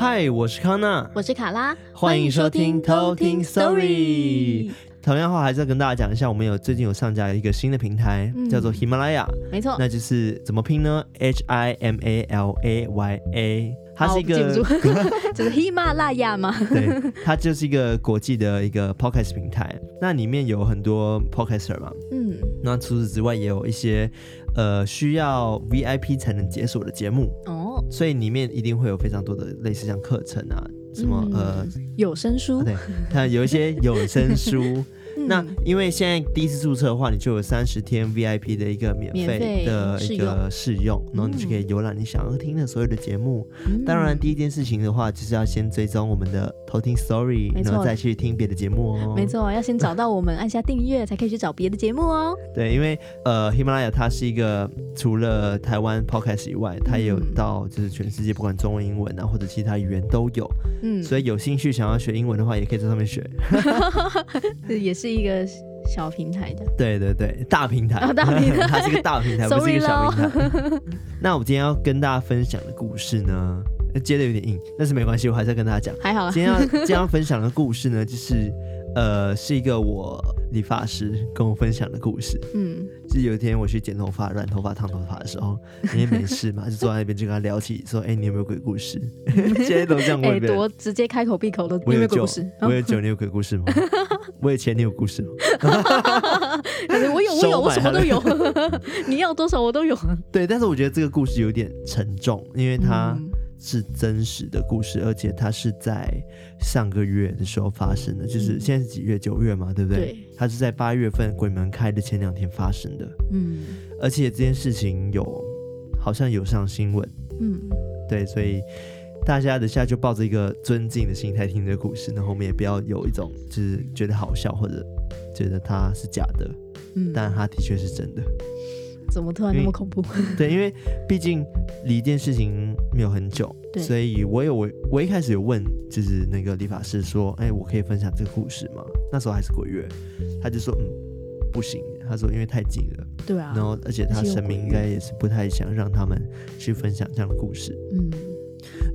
嗨，我是康娜，我是卡拉，欢迎收听偷听 Story。同样的话，还是要跟大家讲一下，我们有最近有上架一个新的平台，嗯、叫做喜马拉雅。没错，那就是怎么拼呢？H I M A L A Y A，它是一个，就 是喜马拉雅吗？对，它就是一个国际的一个 podcast 平台。那里面有很多 podcaster 嘛，嗯，那除此之外，也有一些呃需要 VIP 才能解锁的节目哦，所以里面一定会有非常多的类似像课程啊。什么呃有声书？对，它有一些有声书。那因为现在第一次注册的话，你就有三十天 VIP 的一个免费的一个试用，然后你就可以浏览你想要听的所有的节目。当然，第一件事情的话，就是要先追踪我们的偷听 Story，然后再去听别的节目哦。没错，要先找到我们，按下订阅，才可以去找别的节目哦。对，因为呃，喜马拉雅它是一个除了台湾 Podcast 以外，它也有到就是全世界，不管中文、英文啊，或者其他语言都有。嗯，所以有兴趣想要学英文的话，也可以在上面学。也是。是一个小平台的，对对对，大平台，哦、大平台，它是一个大平台，不是一个小平台。那我今天要跟大家分享的故事呢，接的有点硬，但是没关系，我还是要跟大家讲。还好，今天要今天要分享的故事呢，就是呃，是一个我理发师跟我分享的故事。嗯，就是有一天我去剪头发、染头发、烫头发的时候，因为没事嘛，就坐在那边就跟他聊起，说：“哎、欸，你有没有鬼故事？” 现在都这样问，哎、欸，多直接开口闭口都有没有鬼故事？我有酒，你有鬼故事吗？我以前你有故事吗？我有，我有，我什么都有。你要多少我都有。对，但是我觉得这个故事有点沉重，因为它是真实的故事，而且它是在上个月的时候发生的，就是现在是几月？九月嘛，对不对？对。它是在八月份鬼门开的前两天发生的。嗯。而且这件事情有好像有上新闻。嗯。对，所以。大家等下就抱着一个尊敬的心态听这个故事，然后我们也不要有一种就是觉得好笑或者觉得它是假的，嗯，但它的确是真的。怎么突然那么恐怖？对，因为毕竟离这件事情没有很久，对，所以我有我我一开始有问，就是那个理发师说，哎，我可以分享这个故事吗？那时候还是鬼月，他就说，嗯，不行，他说因为太近了，对啊，然后而且他神明应该也是不太想让他们去分享这样的故事，嗯。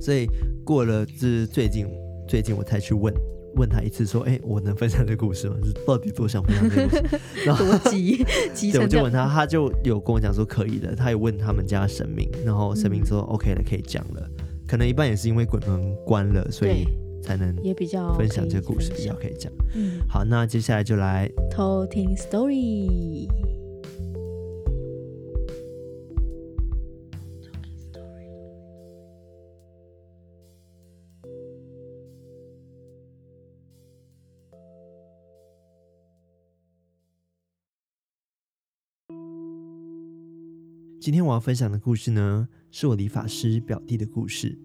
所以过了，就是最近最近我才去问问他一次，说：“哎、欸，我能分享这个故事吗？是到底多想分享这个故事？”然后 多急 急。对，我就问他，他就有跟我讲说可以的。他也问他们家神明，然后神明说、嗯、OK 了，可以讲了。可能一半也是因为鬼门关了，所以才能也比较分享这个故事，比较可以讲。嗯，好，那接下来就来偷听 story。今天我要分享的故事呢，是我理发师表弟的故事。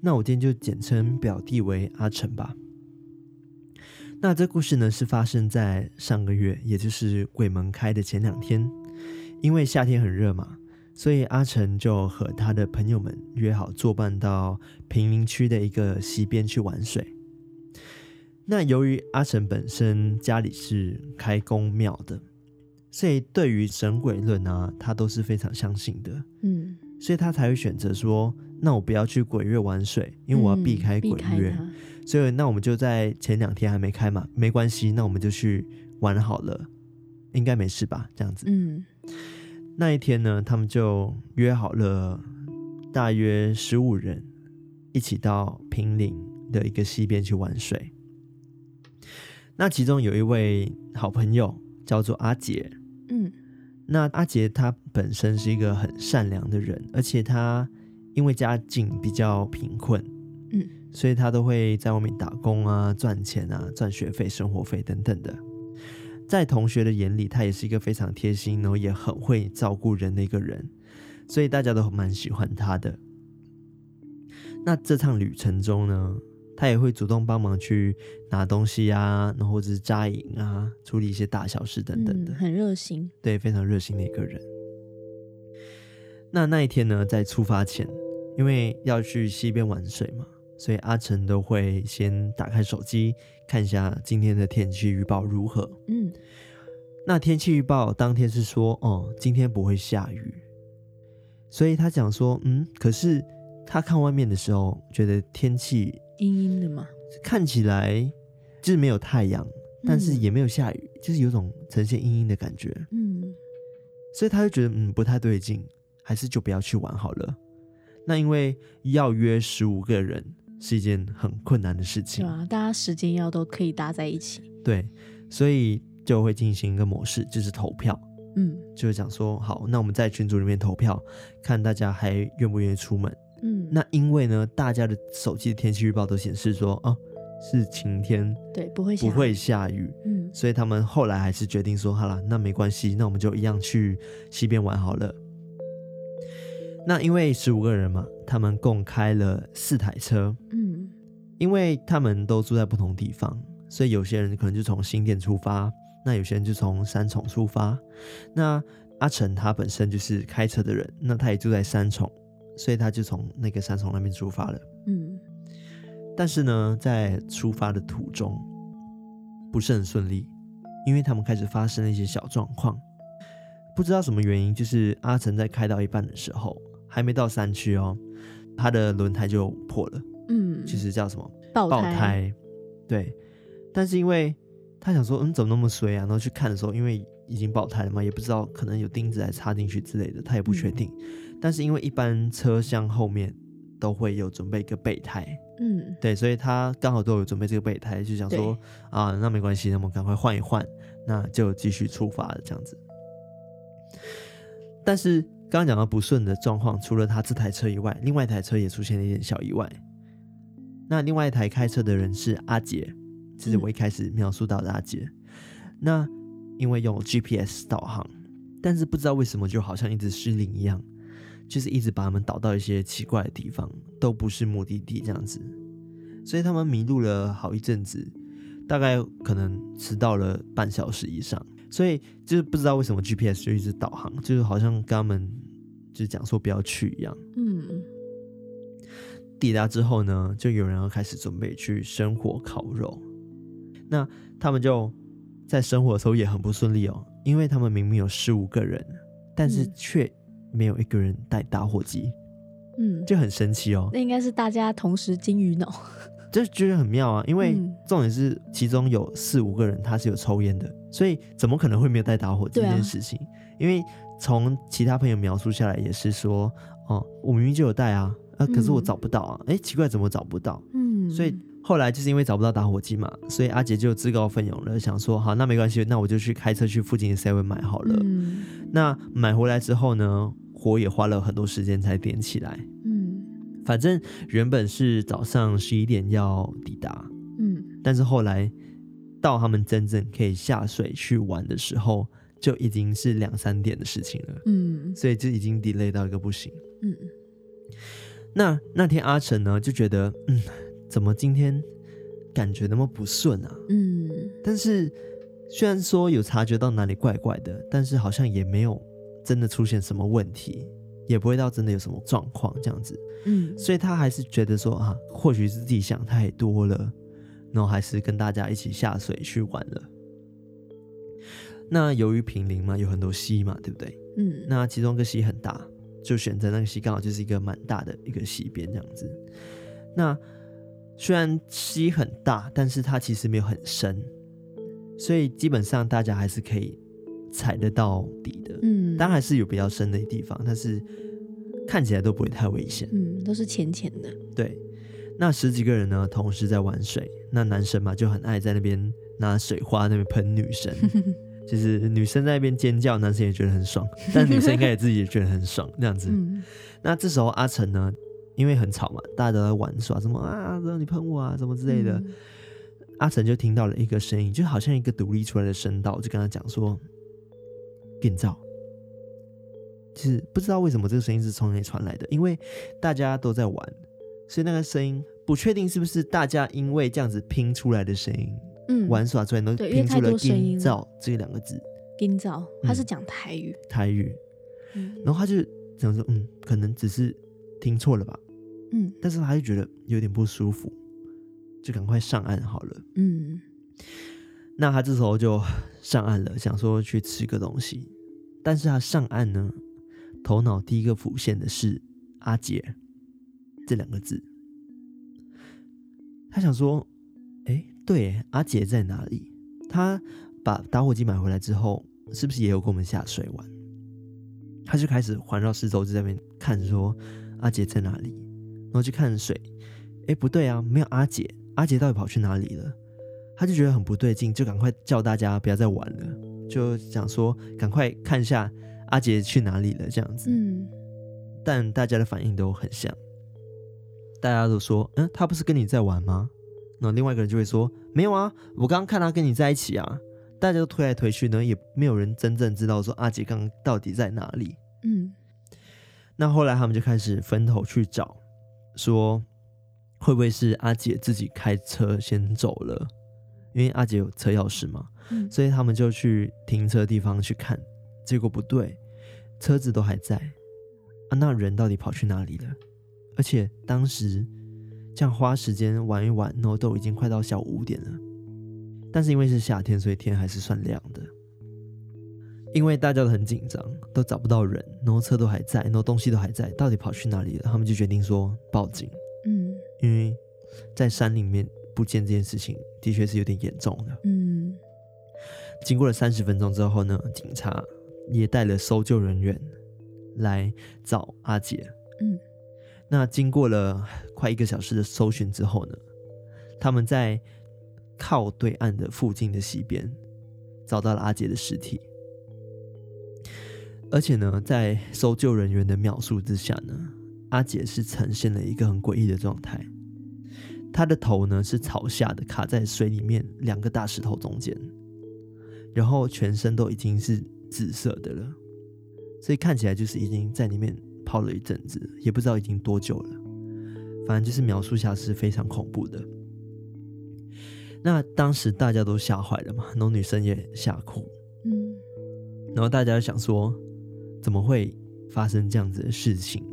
那我今天就简称表弟为阿成吧。那这故事呢，是发生在上个月，也就是鬼门开的前两天。因为夏天很热嘛，所以阿成就和他的朋友们约好作伴到贫民区的一个溪边去玩水。那由于阿成本身家里是开公庙的。所以对于神鬼论啊，他都是非常相信的。嗯，所以他才会选择说，那我不要去鬼月玩水，因为我要避开鬼月。嗯、所以那我们就在前两天还没开嘛，没关系，那我们就去玩好了，应该没事吧？这样子。嗯，那一天呢，他们就约好了，大约十五人一起到平林的一个溪边去玩水。那其中有一位好朋友叫做阿杰。嗯，那阿杰他本身是一个很善良的人，而且他因为家境比较贫困，嗯，所以他都会在外面打工啊，赚钱啊，赚学费、生活费等等的。在同学的眼里，他也是一个非常贴心，然后也很会照顾人的一个人，所以大家都蛮喜欢他的。那这趟旅程中呢，他也会主动帮忙去拿东西啊，然后或者是扎营啊，处理一些大小事等等的，嗯、很热心。对，非常热心的一个人。那那一天呢，在出发前，因为要去溪边玩水嘛，所以阿成都会先打开手机看一下今天的天气预报如何。嗯，那天气预报当天是说，哦，今天不会下雨，所以他讲说，嗯，可是他看外面的时候，觉得天气阴阴的嘛，看起来就是没有太阳，但是也没有下雨，嗯、就是有种呈现阴阴的感觉。嗯，所以他就觉得嗯不太对劲，还是就不要去玩好了。那因为要约十五个人是一件很困难的事情，对啊，大家时间要都可以搭在一起。对，所以就会进行一个模式，就是投票。嗯，就是讲说好，那我们在群组里面投票，看大家还愿不愿意出门。嗯，那因为呢，大家的手机的天气预报都显示说，哦，是晴天，对，不会下不会下雨。嗯，所以他们后来还是决定说，好了，那没关系，那我们就一样去西边玩好了。那因为十五个人嘛，他们共开了四台车。嗯，因为他们都住在不同地方，所以有些人可能就从新店出发。那有些人就从三重出发，那阿成他本身就是开车的人，那他也住在三重，所以他就从那个三重那边出发了。嗯，但是呢，在出发的途中不是很顺利，因为他们开始发生了一些小状况，不知道什么原因，就是阿成在开到一半的时候，还没到山区哦，他的轮胎就破了。嗯，其实叫什么？爆胎。爆胎。对，但是因为。他想说，嗯，怎么那么衰啊？然后去看的时候，因为已经爆胎了嘛，也不知道可能有钉子还插进去之类的，他也不确定。嗯、但是因为一般车厢后面都会有准备一个备胎，嗯，对，所以他刚好都有准备这个备胎，就想说啊，那没关系，那我们赶快换一换，那就继续出发了这样子。但是刚刚讲到不顺的状况，除了他这台车以外，另外一台车也出现了一点小意外。那另外一台开车的人是阿杰。这是我一开始描述到的阿杰，嗯、那因为用 GPS 导航，但是不知道为什么就好像一直失灵一样，就是一直把他们导到一些奇怪的地方，都不是目的地这样子，所以他们迷路了好一阵子，大概可能迟到了半小时以上，所以就是不知道为什么 GPS 就一直导航，就是好像跟他们就是讲说不要去一样。嗯，抵达之后呢，就有人要开始准备去生火烤肉。那他们就在生火的时候也很不顺利哦，因为他们明明有十五个人，但是却没有一个人带打火机，嗯，就很神奇哦。那应该是大家同时金鱼脑，就觉得很妙啊。因为重点是其中有四五个人他是有抽烟的，所以怎么可能会没有带打火机这件事情？啊、因为从其他朋友描述下来也是说，哦，我明明就有带啊，啊，可是我找不到啊，哎、嗯，奇怪，怎么找不到？嗯，所以。后来就是因为找不到打火机嘛，所以阿杰就自告奋勇了，想说好，那没关系，那我就去开车去附近的 Seven 买好了。嗯，那买回来之后呢，火也花了很多时间才点起来。嗯，反正原本是早上十一点要抵达，嗯，但是后来到他们真正可以下水去玩的时候，就已经是两三点的事情了。嗯，所以就已经 delay 到一个不行。嗯，那那天阿成呢就觉得，嗯。怎么今天感觉那么不顺啊？嗯，但是虽然说有察觉到哪里怪怪的，但是好像也没有真的出现什么问题，也不会到真的有什么状况这样子。嗯，所以他还是觉得说啊，或许是自己想太多了，然后还是跟大家一起下水去玩了。那由于平林嘛，有很多溪嘛，对不对？嗯，那其中一个溪很大，就选择那个溪，刚好就是一个蛮大的一个溪边这样子。那虽然溪很大，但是它其实没有很深，所以基本上大家还是可以踩得到底的。嗯，当然还是有比较深的地方，但是看起来都不会太危险。嗯，都是浅浅的。对，那十几个人呢，同时在玩水。那男生嘛，就很爱在那边拿水花那边喷女生，就是女生在那边尖叫，男生也觉得很爽，但女生应该也自己也觉得很爽，那样子。嗯，那这时候阿成呢？因为很吵嘛，大家都在玩耍，什么啊，让你喷我啊，什么之类的。嗯、阿成就听到了一个声音，就好像一个独立出来的声道，就跟他讲说：“变造。”就是不知道为什么这个声音是从哪里传来的，因为大家都在玩，所以那个声音不确定是不是大家因为这样子拼出来的声音，嗯，玩耍出来能拼出了“变造”这两个字。变造，他是讲台语，台语。嗯，然后他就讲说：“嗯，可能只是。”听错了吧？嗯，但是他就觉得有点不舒服，就赶快上岸好了。嗯，那他这时候就上岸了，想说去吃个东西。但是他上岸呢，头脑第一个浮现的是阿杰。这两个字。他想说，哎，对，阿杰在哪里？他把打火机买回来之后，是不是也有跟我们下水玩？他就开始环绕四周，就在那边看，说阿杰在哪里？然后去看水，哎，不对啊，没有阿杰，阿杰到底跑去哪里了？他就觉得很不对劲，就赶快叫大家不要再玩了，就想说赶快看一下阿杰去哪里了这样子。嗯，但大家的反应都很像，大家都说，嗯，他不是跟你在玩吗？那另外一个人就会说，没有啊，我刚刚看他跟你在一起啊。大家都推来推去呢，也没有人真正知道说阿杰刚刚到底在哪里。嗯，那后来他们就开始分头去找，说会不会是阿杰自己开车先走了？因为阿杰有车钥匙嘛，嗯，所以他们就去停车的地方去看，结果不对，车子都还在啊，那人到底跑去哪里了？而且当时这样花时间玩一玩，然后都已经快到下午五点了。但是因为是夏天，所以天还是算亮的。因为大家都很紧张，都找不到人，然后车都还在，然后东西都还在，到底跑去哪里了？他们就决定说报警。嗯，因为在山里面不见这件事情的确是有点严重的。嗯，经过了三十分钟之后呢，警察也带了搜救人员来找阿杰。嗯，那经过了快一个小时的搜寻之后呢，他们在。靠对岸的附近的溪边，找到了阿杰的尸体。而且呢，在搜救人员的描述之下呢，阿杰是呈现了一个很诡异的状态。他的头呢是朝下的，卡在水里面两个大石头中间，然后全身都已经是紫色的了，所以看起来就是已经在里面泡了一阵子，也不知道已经多久了。反正就是描述下是非常恐怖的。那当时大家都吓坏了嘛，然后女生也吓哭，嗯，然后大家就想说，怎么会发生这样子的事情？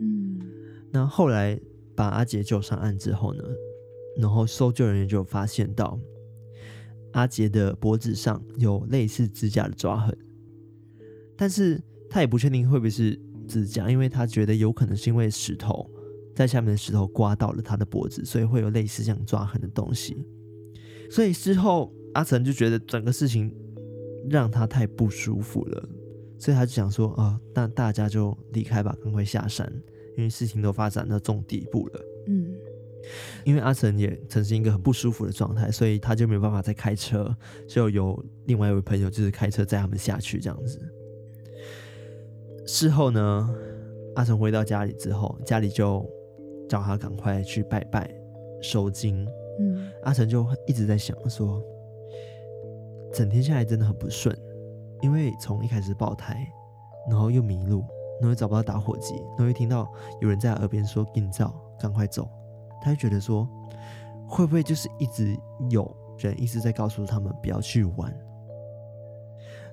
嗯，那后来把阿杰救上岸之后呢，然后搜救人员就发现到阿杰的脖子上有类似指甲的抓痕，但是他也不确定会不会是指甲，因为他觉得有可能是因为石头在下面的石头刮到了他的脖子，所以会有类似这样抓痕的东西。所以之后，阿成就觉得整个事情让他太不舒服了，所以他就想说：“啊，那大家就离开吧，赶快下山，因为事情都发展到这种地步了。”嗯，因为阿成也曾经一个很不舒服的状态，所以他就没有办法再开车，就有另外一位朋友就是开车载他们下去这样子。事后呢，阿成回到家里之后，家里就叫他赶快去拜拜收惊。嗯，阿成就一直在想说，整天下来真的很不顺，因为从一开始爆胎，然后又迷路，然后又找不到打火机，然后又听到有人在耳边说“紧走，赶快走”，他就觉得说，会不会就是一直有人一直在告诉他们不要去玩？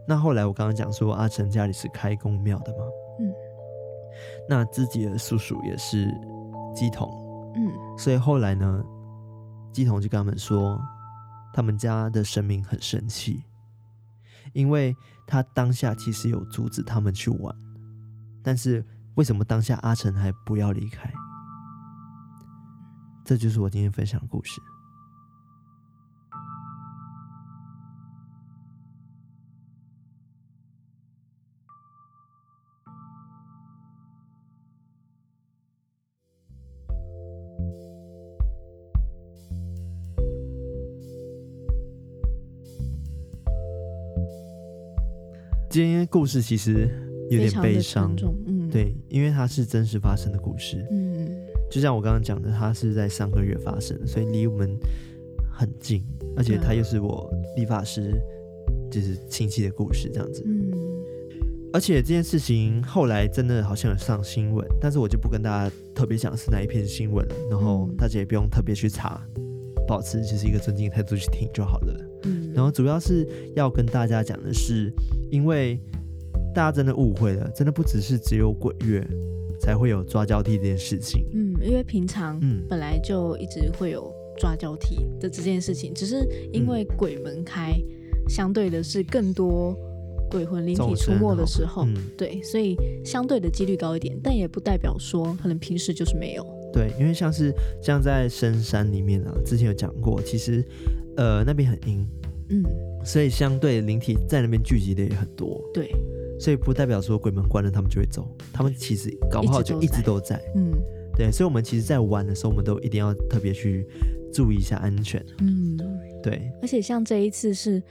那后来我刚刚讲说，阿成家里是开公庙的嘛，嗯，那自己的叔叔也是鸡童，嗯，所以后来呢？鸡童就跟他们说，他们家的神明很生气，因为他当下其实有阻止他们去玩，但是为什么当下阿成还不要离开？这就是我今天分享的故事。今天故事其实有点悲伤，嗯，对，因为它是真实发生的故事，嗯，就像我刚刚讲的，它是在上个月发生的，所以离我们很近，而且它又是我理发师就是亲戚的故事，这样子，嗯，而且这件事情后来真的好像有上新闻，但是我就不跟大家特别讲是哪一篇新闻了，然后大家也不用特别去查，保持就是一个尊敬的态度去听就好了，嗯，然后主要是要跟大家讲的是。因为大家真的误会了，真的不只是只有鬼月才会有抓交替这件事情。嗯，因为平常嗯本来就一直会有抓交替的这件事情，只是因为鬼门开，嗯、相对的是更多鬼魂灵体出没的时候，嗯、对，所以相对的几率高一点，但也不代表说可能平时就是没有。对，因为像是像在深山里面啊，之前有讲过，其实呃那边很阴，嗯，所以相对灵体在那边聚集的也很多。对，所以不代表说鬼门关了他们就会走，他们其实搞不好就一直都在。嗯，对，所以我们其实，在玩的时候，我们都一定要特别去注意一下安全。嗯，对。而且像这一次是。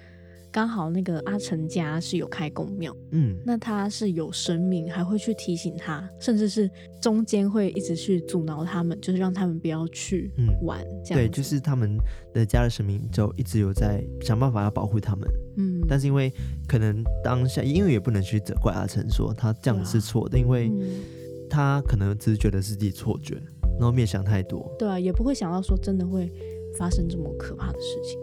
刚好那个阿成家是有开公庙，嗯，那他是有神明，还会去提醒他，甚至是中间会一直去阻挠他们，就是让他们不要去玩。嗯、这样对，就是他们的家的神明就一直有在想办法要保护他们。嗯，但是因为可能当下，因为也不能去责怪阿成说他这样子是错的，啊、因为他可能只是觉得是自己错觉，然后没想太多。对啊，也不会想到说真的会发生这么可怕的事情。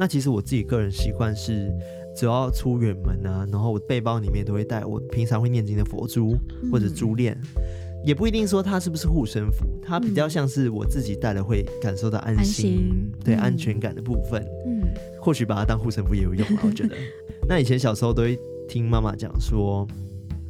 那其实我自己个人习惯是，只要出远门啊，然后我背包里面都会带我平常会念经的佛珠或者珠链，嗯、也不一定说它是不是护身符，它比较像是我自己带了会感受到安心，安心对、嗯、安全感的部分。嗯，或许把它当护身符也有用啊，我觉得。那以前小时候都会听妈妈讲说。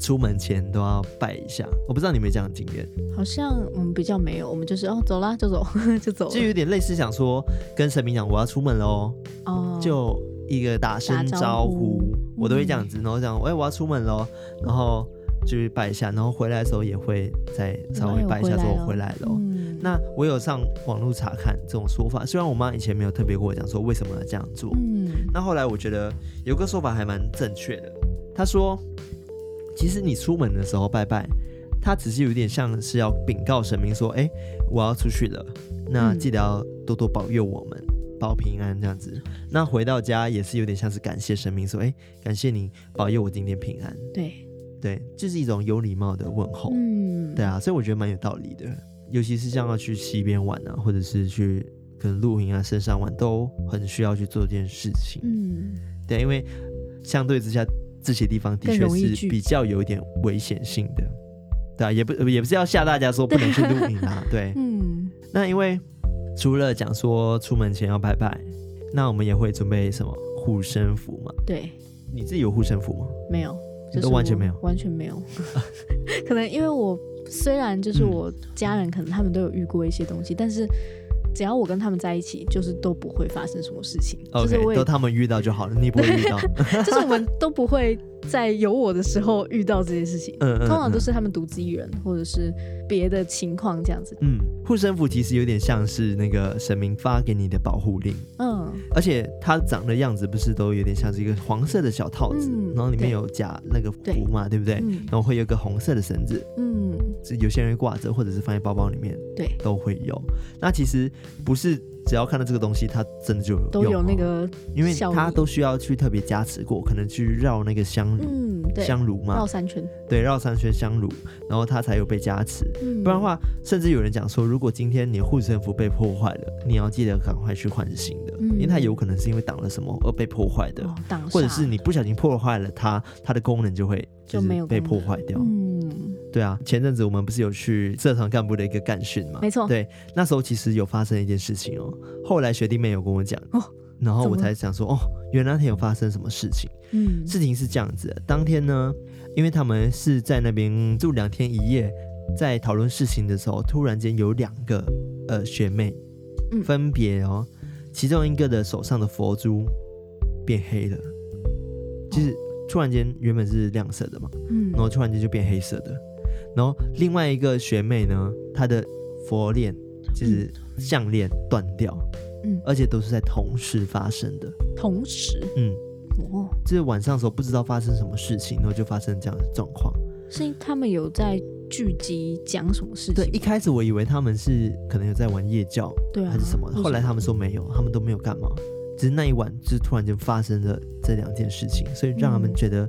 出门前都要拜一下，我不知道你有没有这样的经验？好像我们比较没有，我们就是哦，走啦就走 就走，就有点类似想说跟神明讲我要出门喽，哦，就一个打声招呼，我都会这样子，然后讲哎、欸、我要出门喽，然后就去拜一下，然后回来的时候也会再稍微拜一下说我回来了。嗯、那我有上网络查看这种说法，虽然我妈以前没有特别跟我讲说为什么要这样做，嗯，那后来我觉得有个说法还蛮正确的，她说。其实你出门的时候拜拜，他只是有点像是要禀告神明说：“哎，我要出去了，那记得要多多保佑我们，嗯、保平安这样子。”那回到家也是有点像是感谢神明说：“哎，感谢你保佑我今天平安。”对对，就是一种有礼貌的问候。嗯，对啊，所以我觉得蛮有道理的。尤其是像要去溪边玩啊，或者是去可能露营啊、深山玩，都很需要去做这件事情。嗯，对，因为相对之下。这些地方的确是比较有一点危险性的，对啊，也不也不是要吓大家说不能去露营啊，对，嗯，那因为除了讲说出门前要拜拜，那我们也会准备什么护身符嘛？对，你自己有护身符吗？没有，都完全没有，完全没有，可能因为我虽然就是我家人可能他们都有遇过一些东西，但是。只要我跟他们在一起，就是都不会发生什么事情。Okay, 就是我都他们遇到就好了，你不会遇到。就是我们都不会在有我的时候遇到这些事情。嗯，嗯，嗯，通常都是他们独自一人，或者是别的情况这样子。嗯，护身符其实有点像是那个神明发给你的保护令。嗯，而且它长的样子不是都有点像是一个黄色的小套子，嗯、然后里面有夹那个符嘛，对，对不对？嗯、然后会有个红色的绳子。嗯，有些人会挂着，或者是放在包包里面。对，都会有。那其实不是。只要看到这个东西，它真的就有都有那个，因为它都需要去特别加持过，可能去绕那个香炉，嗯，对，香炉嘛，绕三圈，对，绕三圈香炉，然后它才有被加持。嗯，不然的话，甚至有人讲说，如果今天你护身符被破坏了，你要记得赶快去换新的，嗯，因为它有可能是因为挡了什么而被破坏的，哦，或者是你不小心破坏了它，它的功能就会就是被破坏掉。嗯，对啊，前阵子我们不是有去社团干部的一个干训嘛？没错，对，那时候其实有发生一件事情哦，后来学弟妹有跟我讲，哦，然后我才想说，哦，原来那天有发生什么事情。嗯，事情是这样子的，当天呢，因为他们是在那边住两天一夜，在讨论事情的时候，突然间有两个呃学妹，嗯，分别哦，其中一个的手上的佛珠变黑了，就是。哦突然间，原本是亮色的嘛，嗯，然后突然间就变黑色的，然后另外一个学妹呢，她的佛链就是项链断掉，嗯，而且都是在同时发生的，同时，嗯，哦，就是晚上的时候不知道发生什么事情，然后就发生这样的状况。是他们有在聚集讲什么事情？对，一开始我以为他们是可能有在玩夜教，对啊，还是什么，后来他们说没有，他们都没有干嘛。只是那一晚，就突然间发生了这两件事情，所以让他们觉得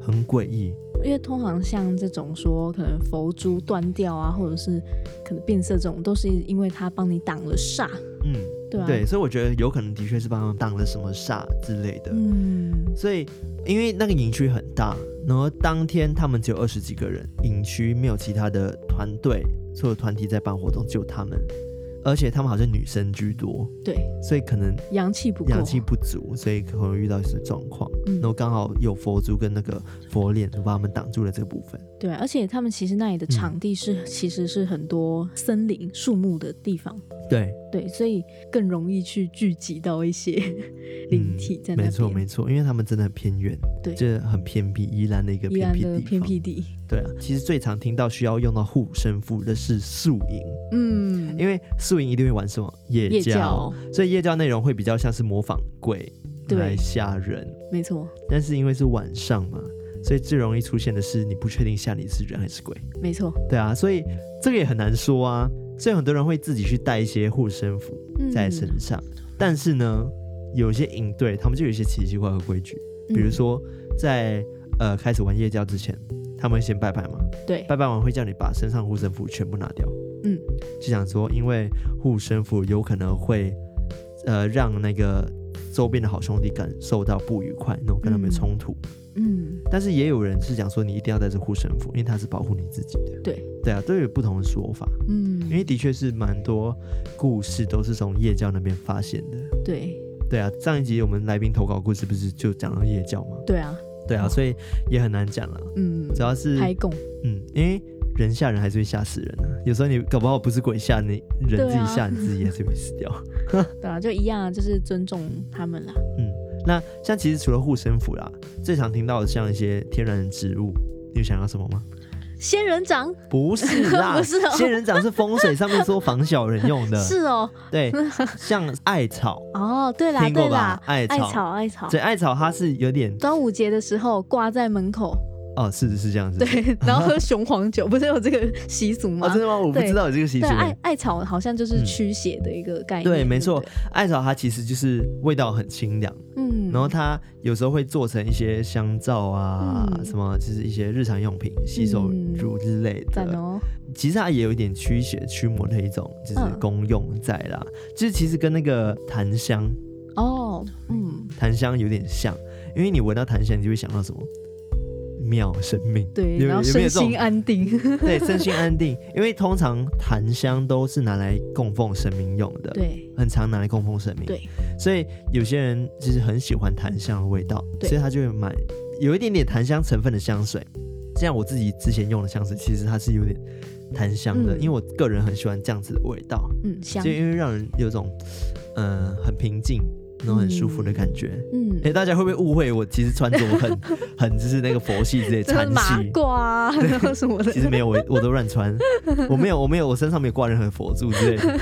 很诡异。因为通常像这种说可能佛珠断掉啊，或者是可能变色这种，都是因为他帮你挡了煞。嗯，对啊，对，所以我觉得有可能的确是帮他们挡了什么煞之类的。嗯，所以因为那个营区很大，然后当天他们只有二十几个人，营区没有其他的团队，所有团体在办活动，只有他们。而且他们好像女生居多，对，所以可能阳气不够，阳气不足，所以可能遇到一些状况。嗯，然后刚好有佛珠跟那个佛脸，就把他们挡住了这个部分。对，而且他们其实那里的场地是，嗯、其实是很多森林、树木的地方。对对，所以更容易去聚集到一些灵体在那没错没错，因为他们真的很偏远，对，这很偏僻，宜兰的一个偏僻地偏僻地。对啊，其实最常听到需要用到护身符的是宿营，嗯，因为宿营一定会玩什么夜教，夜教，所以夜教内容会比较像是模仿鬼来吓人，没错。但是因为是晚上嘛，所以最容易出现的是你不确定吓你是人还是鬼，没错。对啊，所以这个也很难说啊。所以很多人会自己去带一些护身符在身上，嗯，但是呢，有些营队他们就有一些奇奇怪怪的规矩，比如说在呃开始玩夜教之前。他们会先拜拜嘛？对，拜拜完会叫你把身上护身符全部拿掉。嗯，就想说，因为护身符有可能会呃让那个周边的好兄弟感受到不愉快，那种跟他们冲突。嗯，但是也有人是讲说，你一定要带着护身符，因为它是保护你自己的。对，对啊，都有不同的说法。嗯，因为的确是蛮多故事都是从夜教那边发现的。对，对啊，上一集我们来宾投稿故事不是就讲到夜教吗？对啊。对啊，所以也很难讲了。嗯，主要是开供。嗯，因为人吓人还是会吓死人啊。有时候你搞不好不是鬼吓你，人自己吓你自己也是会死掉。对啊，就一样啊，就是尊重他们啦。嗯，那像其实除了护身符啦，最常听到的像一些天然的植物，你有想要什么吗？仙人掌不是啦，不是哦，仙人掌是风水上面说防小人用的。是哦，对，像艾草 哦，对啦，听过吧？艾草，艾草，对，艾草它是有点端午节的时候挂在门口。哦，是是这样子。对，然后喝雄黄酒，不是有这个习俗吗？哦，真的吗？我不知道有这个习俗。对，艾艾草好像就是驱邪的一个概念。对，没错，艾草它其实就是味道很清凉。嗯。然后它有时候会做成一些香皂啊，什么就是一些日常用品、洗手乳之类的。哦。其实它也有一点驱邪驱魔的一种就是功用在啦。就是其实跟那个檀香哦，嗯，檀香有点像，因为你闻到檀香，你就会想到什么？妙生命，对，然后身心安定，对，身心安定。因为通常檀香都是拿来供奉神明用的，对，很常拿来供奉神明，对。所以有些人其实很喜欢檀香的味道，所以他就会买有一点点檀香成分的香水。像我自己之前用的香水，其实它是有点檀香的，嗯，因为我个人很喜欢这样子的味道，嗯，香，就因为让人有种嗯、呃、很平静。那种很舒服的感觉，嗯，哎、欸，大家会不会误会我其实穿着很 很就是那个佛系之类的，禅马褂然后什么的？其实没有，我我都乱穿，我没有我没有我身上没有挂任何佛珠之类的。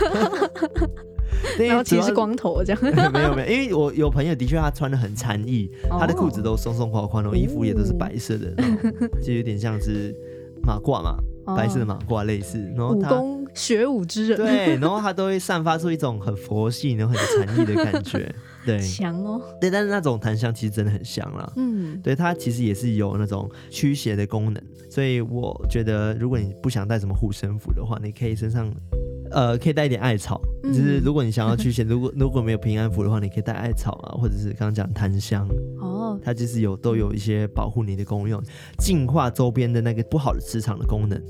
然后其实是光头这样，没有没有，因为我有朋友的确他穿的很禅意，哦，他的裤子都松松垮垮，然后衣服也都是白色的，哦，就有点像是马褂嘛，哦，白色的马褂类似，然后他。学武之人，对，然后他都会散发出一种很佛系、然后很禅意的感觉，对，香哦，对，但是那种檀香其实真的很香啦，嗯，对，它其实也是有那种驱邪的功能，所以我觉得如果你不想带什么护身符的话，你可以身上，呃，可以带一点艾草，就、嗯、是如果你想要驱邪，如 果如果没有平安符的话，你可以带艾草啊，或者是刚刚讲檀香，哦，它就是有都有一些保护你的功用，净化周边的那个不好的磁场的功能。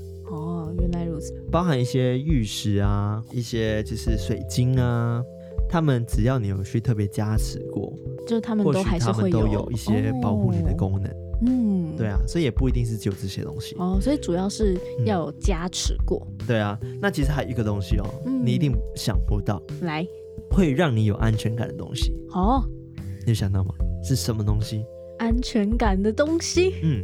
原来如此，包含一些玉石啊，一些就是水晶啊，他们只要你有去特别加持过，就他们都还是会有，有一些保护你的功能。嗯，对啊，所以也不一定是只有这些东西哦，所以主要是要有加持过。嗯、对啊，那其实还有一个东西哦，嗯、你一定想不到，来，会让你有安全感的东西。哦，你有想到吗？是什么东西？安全感的东西。嗯，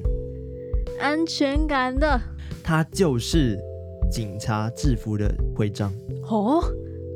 安全感的。它就是警察制服的徽章哦，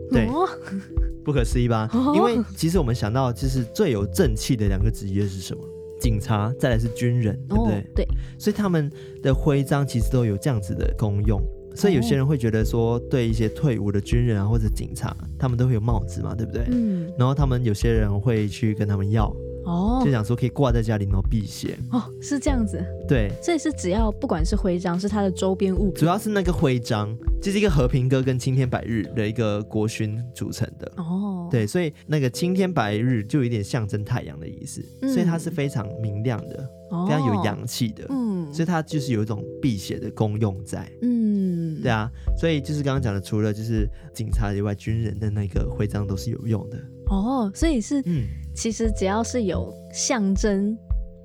对，哦，不可思议吧？哦？因为其实我们想到，就是最有正气的两个职业是什么？警察，再来是军人，对不对？哦，对，所以他们的徽章其实都有这样子的功用。所以有些人会觉得说，对一些退伍的军人啊或者警察，他们都会有帽子嘛，对不对？嗯。然后他们有些人会去跟他们要。哦，就想说可以挂在家里，然后辟邪哦，是这样子。对，所以是只要不管是徽章，是它的周边物品，主要是那个徽章，就是一个和平鸽跟青天白日的一个国勋组成的。哦，对，所以那个青天白日就有点象征太阳的意思，嗯，所以它是非常明亮的，哦，非常有阳气的。嗯，所以它就是有一种辟邪的功用在。嗯，对啊，所以就是刚刚讲的，除了就是警察以外，军人的那个徽章都是有用的。哦，所以是，嗯，其实只要是有象征。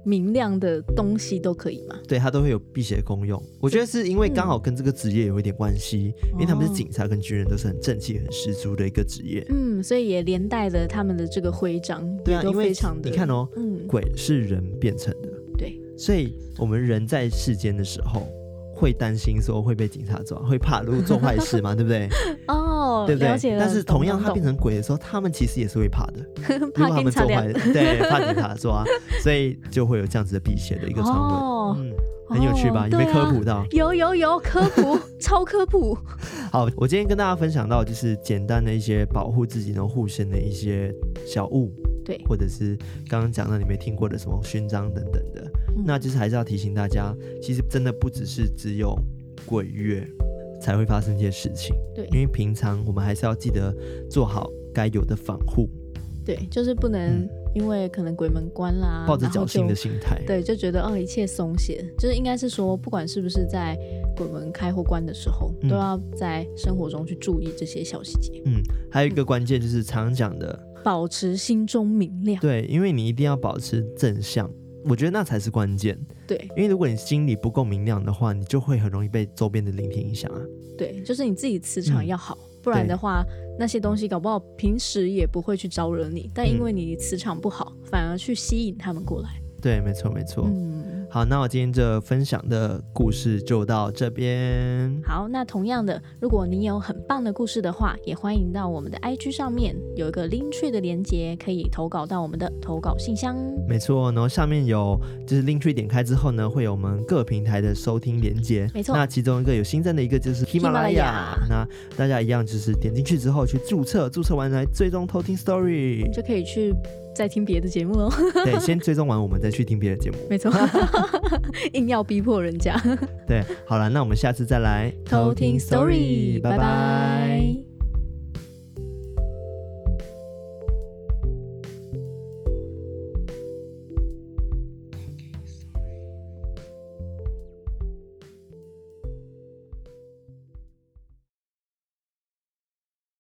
明亮的东西都可以嘛？对，它都会有辟邪功用。我觉得是因为刚好跟这个职业有一点关系，嗯、因为他们是警察跟军人，都是很正气、很十足的一个职业。嗯，所以也连带了他们的这个徽章，对啊，都非常的。你看哦，嗯，鬼是人变成的，对，所以我们人在世间的时候。会担心说会被警察抓，会怕如果做坏事嘛，对不对？哦，对不对？但是同样，他变成鬼的时候，他们其实也是会怕的，怕警察抓，对，怕警察抓，所以就会有这样子的辟邪的一个传闻。哦，嗯，很有趣吧？哦、有没有科普到？有有有科普，超科普。好，我今天跟大家分享到就是简单的一些保护自己能护身的一些小物。对，或者是刚刚讲到你没听过的什么勋章等等的，嗯、那就是还是要提醒大家，其实真的不只是只有鬼月才会发生这些事情。对，因为平常我们还是要记得做好该有的防护。对，就是不能因为可能鬼门关啦，抱着侥幸的心态，对，就觉得哦一切松懈，就是应该是说，不管是不是在鬼门开或关的时候，嗯、都要在生活中去注意这些小细节。嗯，还有一个关键就是常讲的。保持心中明亮，对，因为你一定要保持正向，我觉得那才是关键。对，因为如果你心里不够明亮的话，你就会很容易被周边的聆听影响啊。对，就是你自己磁场要好，嗯、不然的话，那些东西搞不好平时也不会去招惹你，但因为你磁场不好，嗯、反而去吸引他们过来。对，没错，没错。嗯。好，那我今天这分享的故事就到这边。好，那同样的，如果你有很棒的故事的话，也欢迎到我们的 IG 上面有一个 Linktree 的连接，可以投稿到我们的投稿信箱。没错，然后下面有就是 Linktree 点开之后呢，会有我们各平台的收听连接。没错，那其中一个有新增的一个就是喜马拉雅，那大家一样就是点进去之后去注册，注册完来追踪偷听 Story，就可以去。再听别的节目喽。对，先追踪完，我们再去听别的节目。没错，硬要逼迫人家。对，好了，那我们下次再来偷听 story，拜拜。